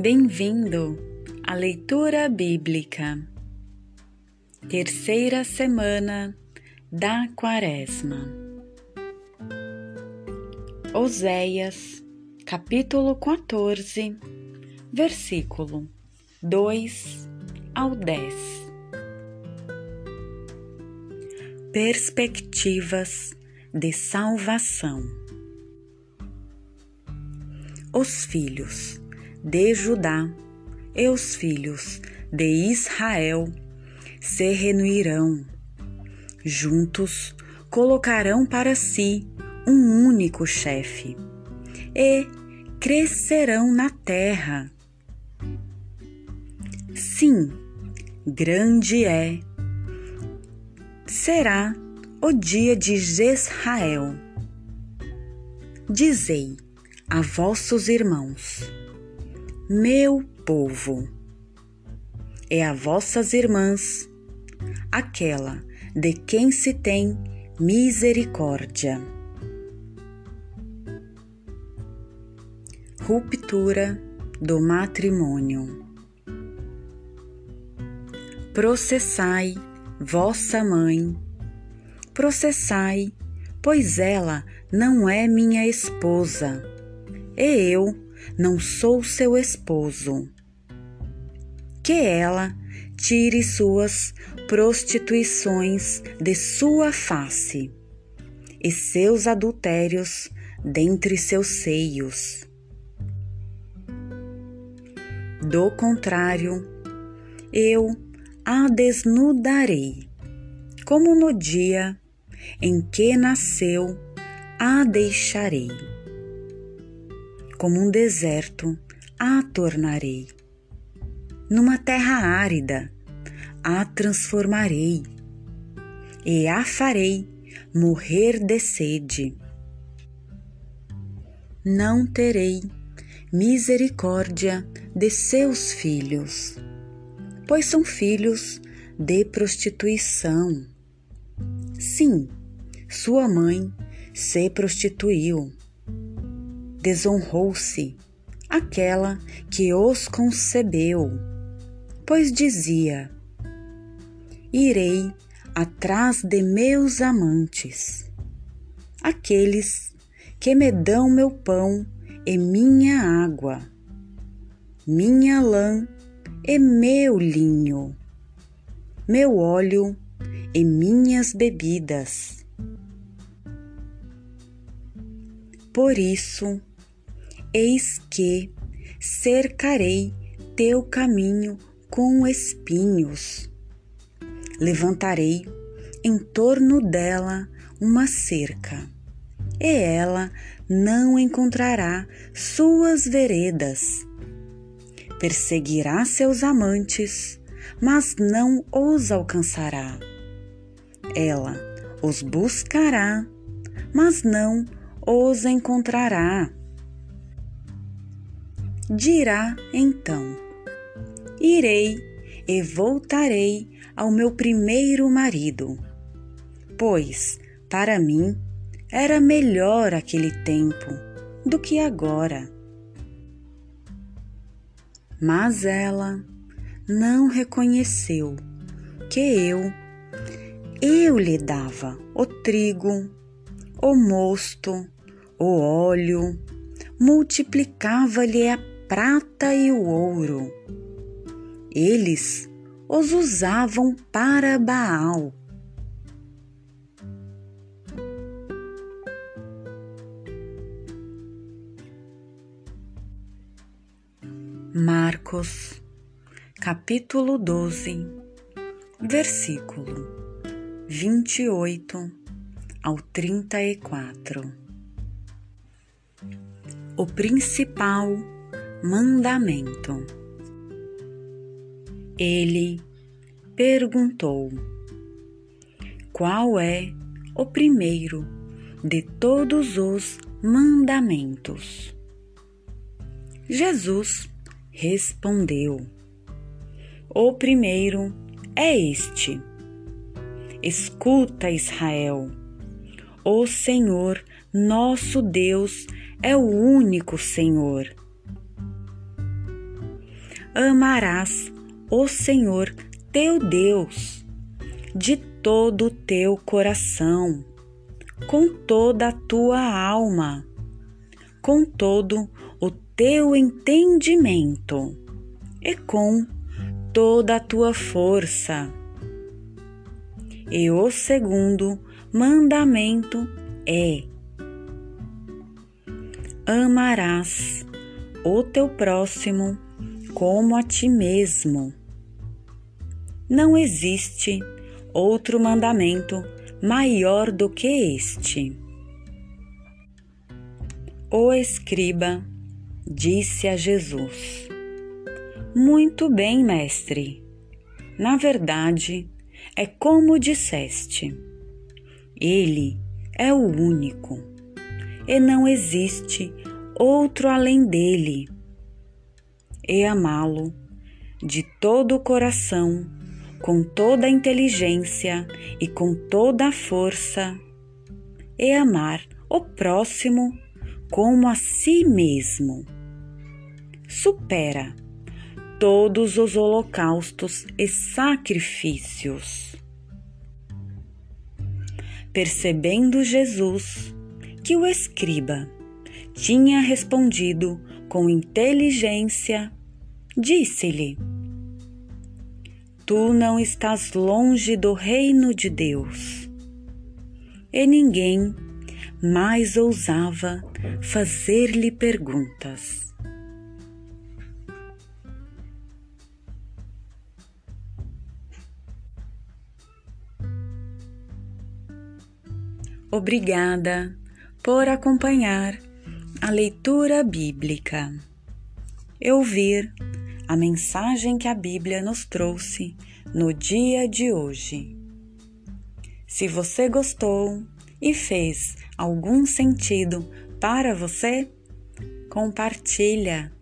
Bem-vindo à leitura bíblica, terceira semana da Quaresma. Oséias, capítulo 14, versículo 2 ao 10. Perspectivas de salvação. Os filhos de Judá e os filhos de Israel se reunirão. Juntos colocarão para si um único chefe e crescerão na terra. Sim, grande é, será o dia de Israel. Dizei, a vossos irmãos: Meu povo, é a vossas irmãs, aquela de quem se tem misericórdia. Ruptura do matrimônio. Processai vossa mãe, processai, pois ela não é minha esposa e eu não sou seu esposo. Que ela tire suas prostituições de sua face e seus adultérios dentre seus seios. Do contrário, eu a desnudarei, como no dia em que nasceu, a deixarei como um deserto, a tornarei. Numa terra árida, a transformarei e a farei morrer de sede. Não terei misericórdia de seus filhos, pois são filhos de prostituição. Sim, sua mãe se prostituiu desonrou-se aquela que os concebeu, pois dizia: Irei atrás de meus amantes, aqueles que me dão meu pão e minha água, minha lã e meu linho, meu óleo e minhas bebidas. Por isso, Eis que cercarei teu caminho com espinhos. Levantarei em torno dela uma cerca, e ela não encontrará suas veredas. Perseguirá seus amantes, mas não os alcançará. Ela os buscará, mas não os encontrará dirá então: Irei e voltarei ao meu primeiro marido, pois para mim era melhor aquele tempo do que agora. Mas ela não reconheceu que eu, eu lhe dava o trigo, o mosto, o óleo, multiplicava-lhe a prata e o ouro. Eles os usavam para Baal. Marcos, capítulo 12, versículo 28 ao 34. O principal mandamento. Ele perguntou: Qual é o primeiro de todos os mandamentos? Jesus respondeu: O primeiro é este: Escuta, Israel. O Senhor, nosso Deus, é o único Senhor amarás o Senhor teu Deus de todo o teu coração, com toda a tua alma, com todo o teu entendimento e com toda a tua força. E o segundo mandamento é: amarás o teu próximo como a ti mesmo. Não existe outro mandamento maior do que este. O escriba disse a Jesus: Muito bem, mestre. Na verdade, é como disseste. Ele é o único, e não existe outro além dele. E amá-lo de todo o coração com toda a inteligência e com toda a força, e amar o próximo como a si mesmo. Supera todos os holocaustos e sacrifícios. Percebendo Jesus que o escriba tinha respondido com inteligência, disse-lhe: tu não estás longe do reino de Deus. E ninguém mais ousava fazer-lhe perguntas. Obrigada por acompanhar a leitura bíblica. Eu vir a mensagem que a Bíblia nos trouxe no dia de hoje. Se você gostou e fez algum sentido para você, compartilha